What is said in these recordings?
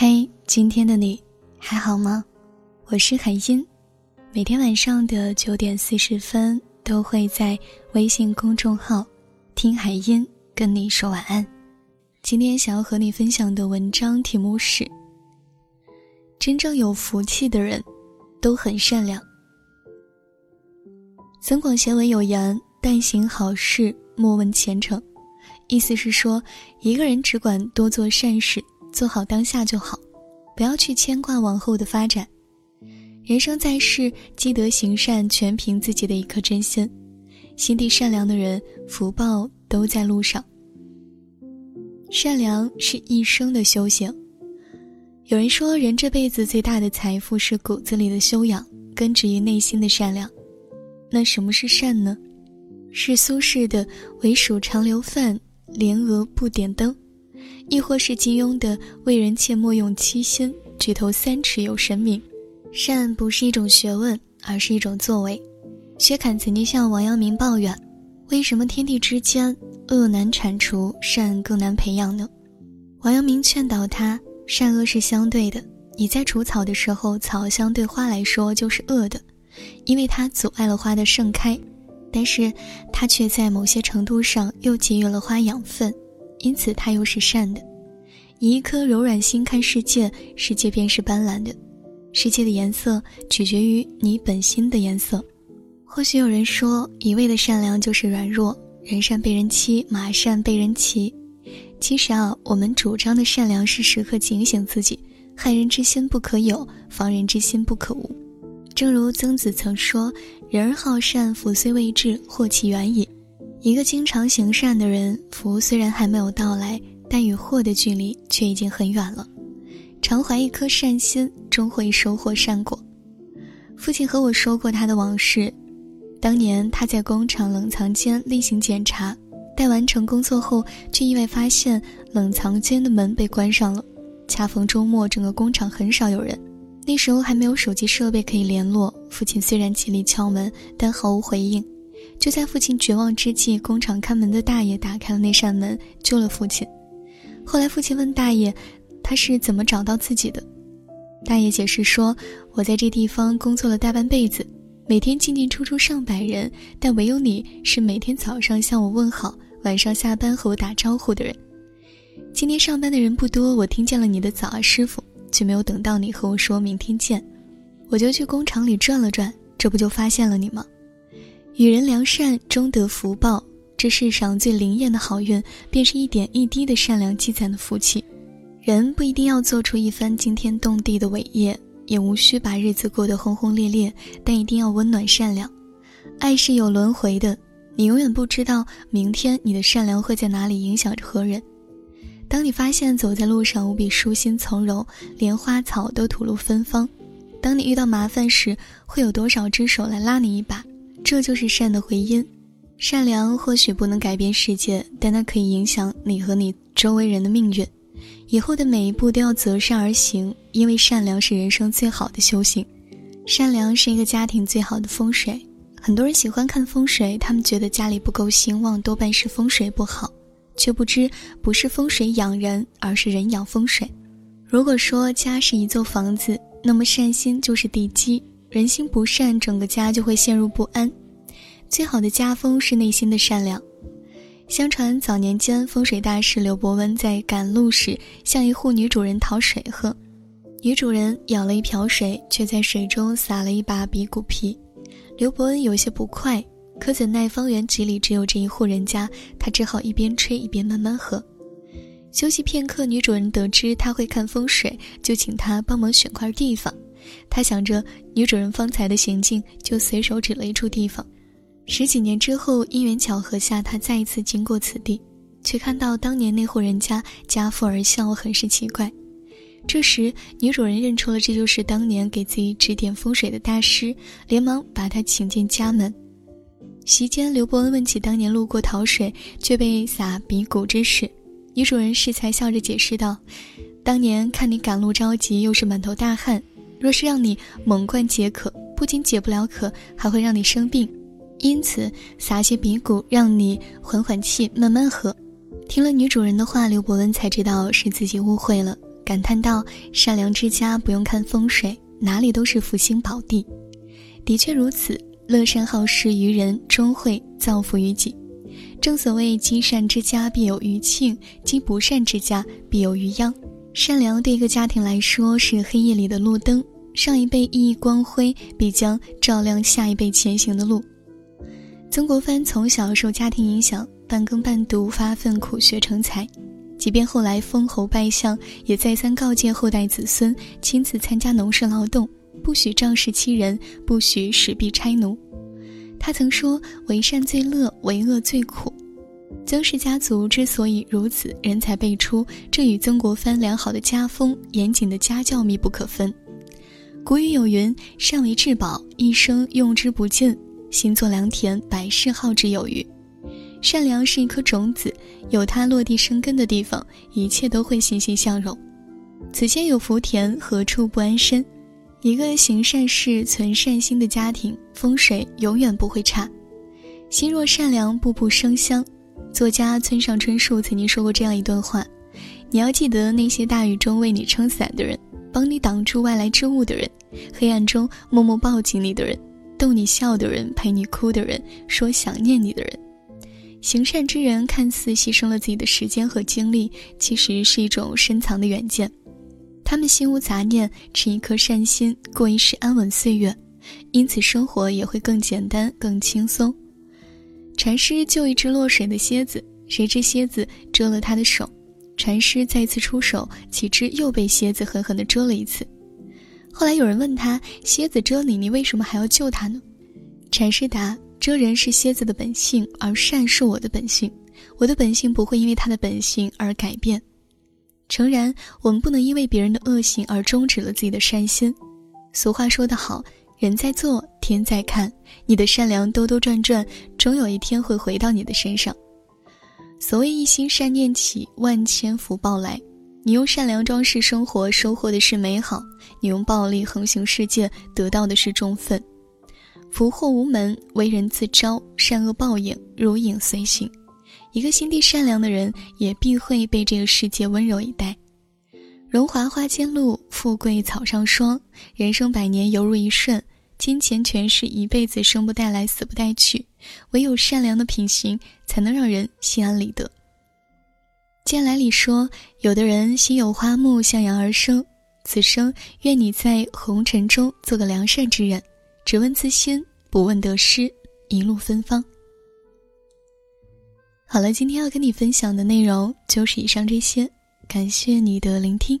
嘿，今天的你还好吗？我是海音，每天晚上的九点四十分都会在微信公众号“听海音”跟你说晚安。今天想要和你分享的文章题目是：真正有福气的人都很善良。增广贤文有言：“但行好事，莫问前程。”意思是说，一个人只管多做善事。做好当下就好，不要去牵挂往后的发展。人生在世，积德行善全凭自己的一颗真心。心地善良的人，福报都在路上。善良是一生的修行。有人说，人这辈子最大的财富是骨子里的修养，根植于内心的善良。那什么是善呢？是苏轼的“唯属长流饭，莲娥不点灯”。亦或是金庸的“为人切莫用七心，举头三尺有神明”，善不是一种学问，而是一种作为。薛侃曾经向王阳明抱怨：“为什么天地之间，恶难铲除，善更难培养呢？”王阳明劝导他：“善恶是相对的，你在除草的时候，草相对花来说就是恶的，因为它阻碍了花的盛开，但是它却在某些程度上又给予了花养分。”因此，它又是善的。以一颗柔软心看世界，世界便是斑斓的。世界的颜色取决于你本心的颜色。或许有人说，一味的善良就是软弱，人善被人欺，马善被人骑。其实啊，我们主张的善良是时刻警醒自己：害人之心不可有，防人之心不可无。正如曾子曾说：“人而好善，福虽未至，祸其远矣。”一个经常行善的人，福虽然还没有到来，但与祸的距离却已经很远了。常怀一颗善心，终会收获善果。父亲和我说过他的往事：当年他在工厂冷藏间例行检查，待完成工作后，却意外发现冷藏间的门被关上了。恰逢周末，整个工厂很少有人，那时候还没有手机设备可以联络。父亲虽然极力敲门，但毫无回应。就在父亲绝望之际，工厂看门的大爷打开了那扇门，救了父亲。后来，父亲问大爷：“他是怎么找到自己的？”大爷解释说：“我在这地方工作了大半辈子，每天进进出出上百人，但唯有你是每天早上向我问好，晚上下班和我打招呼的人。今天上班的人不多，我听见了你的早啊，师傅，却没有等到你和我说明天见，我就去工厂里转了转，这不就发现了你吗？”与人良善，终得福报。这世上最灵验的好运，便是一点一滴的善良积攒的福气。人不一定要做出一番惊天动地的伟业，也无需把日子过得轰轰烈烈，但一定要温暖善良。爱是有轮回的，你永远不知道明天你的善良会在哪里影响着何人。当你发现走在路上无比舒心从容，连花草都吐露芬芳；当你遇到麻烦时，会有多少只手来拉你一把？这就是善的回音，善良或许不能改变世界，但它可以影响你和你周围人的命运。以后的每一步都要择善而行，因为善良是人生最好的修行。善良是一个家庭最好的风水。很多人喜欢看风水，他们觉得家里不够兴旺，多半是风水不好，却不知不是风水养人，而是人养风水。如果说家是一座房子，那么善心就是地基。人心不善，整个家就会陷入不安。最好的家风是内心的善良。相传早年间，风水大师刘伯温在赶路时向一户女主人讨水喝，女主人舀了一瓢水，却在水中撒了一把鼻骨皮。刘伯温有些不快，可怎奈方圆几里只有这一户人家，他只好一边吹一边慢慢喝。休息片刻，女主人得知他会看风水，就请他帮忙选块地方。他想着女主人方才的行径，就随手指了一处地方。十几年之后，因缘巧合下，他再一次经过此地，却看到当年那户人家家富而笑，很是奇怪。这时，女主人认出了这就是当年给自己指点风水的大师，连忙把他请进家门。席间，刘伯温问起当年路过讨水却被撒鼻骨之事，女主人适才笑着解释道：“当年看你赶路着急，又是满头大汗。”若是让你猛灌解渴，不仅解不了渴，还会让你生病。因此撒些鼻骨，让你缓缓气，慢慢喝。听了女主人的话，刘伯温才知道是自己误会了，感叹道：“善良之家不用看风水，哪里都是福星宝地。”的确如此，乐善好施于人，终会造福于己。正所谓积善之家必有余庆，积不善之家必有余殃。善良对一个家庭来说是黑夜里的路灯，上一辈熠熠光辉，必将照亮下一辈前行的路。曾国藩从小受家庭影响，半耕半读，发奋苦学成才。即便后来封侯拜相，也再三告诫后代子孙亲自参加农事劳动，不许仗势欺人，不许使婢差奴。他曾说：“为善最乐，为恶最苦。”曾氏家族之所以如此人才辈出，这与曾国藩良好的家风、严谨的家教密不可分。古语有云：“善为至宝，一生用之不尽；心作良田，百世耗之有余。”善良是一颗种子，有它落地生根的地方，一切都会欣欣向荣。此间有福田，何处不安身？一个行善事、存善心的家庭，风水永远不会差。心若善良，步步生香。作家村上春树曾经说过这样一段话：你要记得那些大雨中为你撑伞的人，帮你挡住外来之物的人，黑暗中默默抱紧你的人，逗你笑的人，陪你哭的人，说想念你的人。行善之人看似牺牲了自己的时间和精力，其实是一种深藏的远见。他们心无杂念，持一颗善心，过一世安稳岁月，因此生活也会更简单、更轻松。禅师救一只落水的蝎子，谁知蝎子蛰了他的手，禅师再次出手，岂知又被蝎子狠狠地蛰了一次。后来有人问他：“蝎子蛰你，你为什么还要救他呢？”禅师答：“蛰人是蝎子的本性，而善是我的本性，我的本性不会因为他的本性而改变。”诚然，我们不能因为别人的恶行而终止了自己的善心。俗话说得好，人在做，天在看。你的善良兜兜转转，终有一天会回到你的身上。所谓一心善念起，万千福报来。你用善良装饰生活，收获的是美好；你用暴力横行世界，得到的是重愤。福祸无门，为人自招，善恶报应如影随形。一个心地善良的人，也必会被这个世界温柔以待。荣华花间露，富贵草上霜。人生百年犹如一瞬，金钱权势一辈子生不带来，死不带去。唯有善良的品行，才能让人心安理得。剑来里说：“有的人心有花木，向阳而生。此生愿你在红尘中做个良善之人，只问自心，不问得失，一路芬芳。”好了，今天要跟你分享的内容就是以上这些，感谢你的聆听。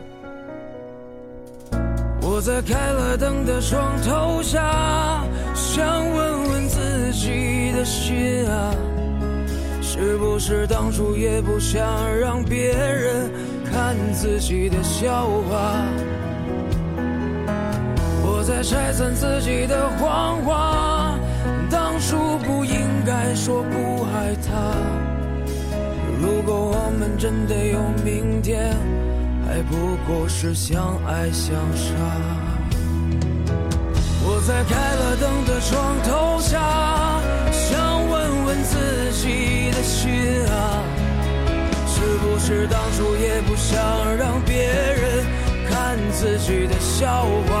我在开了灯的床头下，想问问自己。的心啊，是不是当初也不想让别人看自己的笑话？我在拆散自己的谎话，不过是相爱相杀。我在开了灯的床头下。想问问自己的心啊，是不是当初也不想让别人看自己的笑话？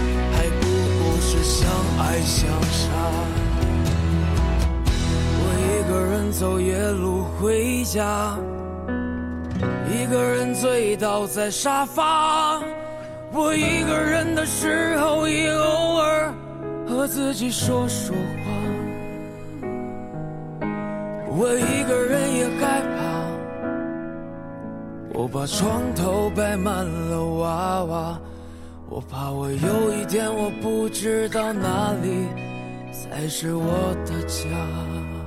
爱相杀。我一个人走夜路回家，一个人醉倒在沙发。我一个人的时候，也偶尔和自己说说话。我一个人也害怕，我把床头摆满了娃娃，我怕我有一天我不知道哪里才是我的家。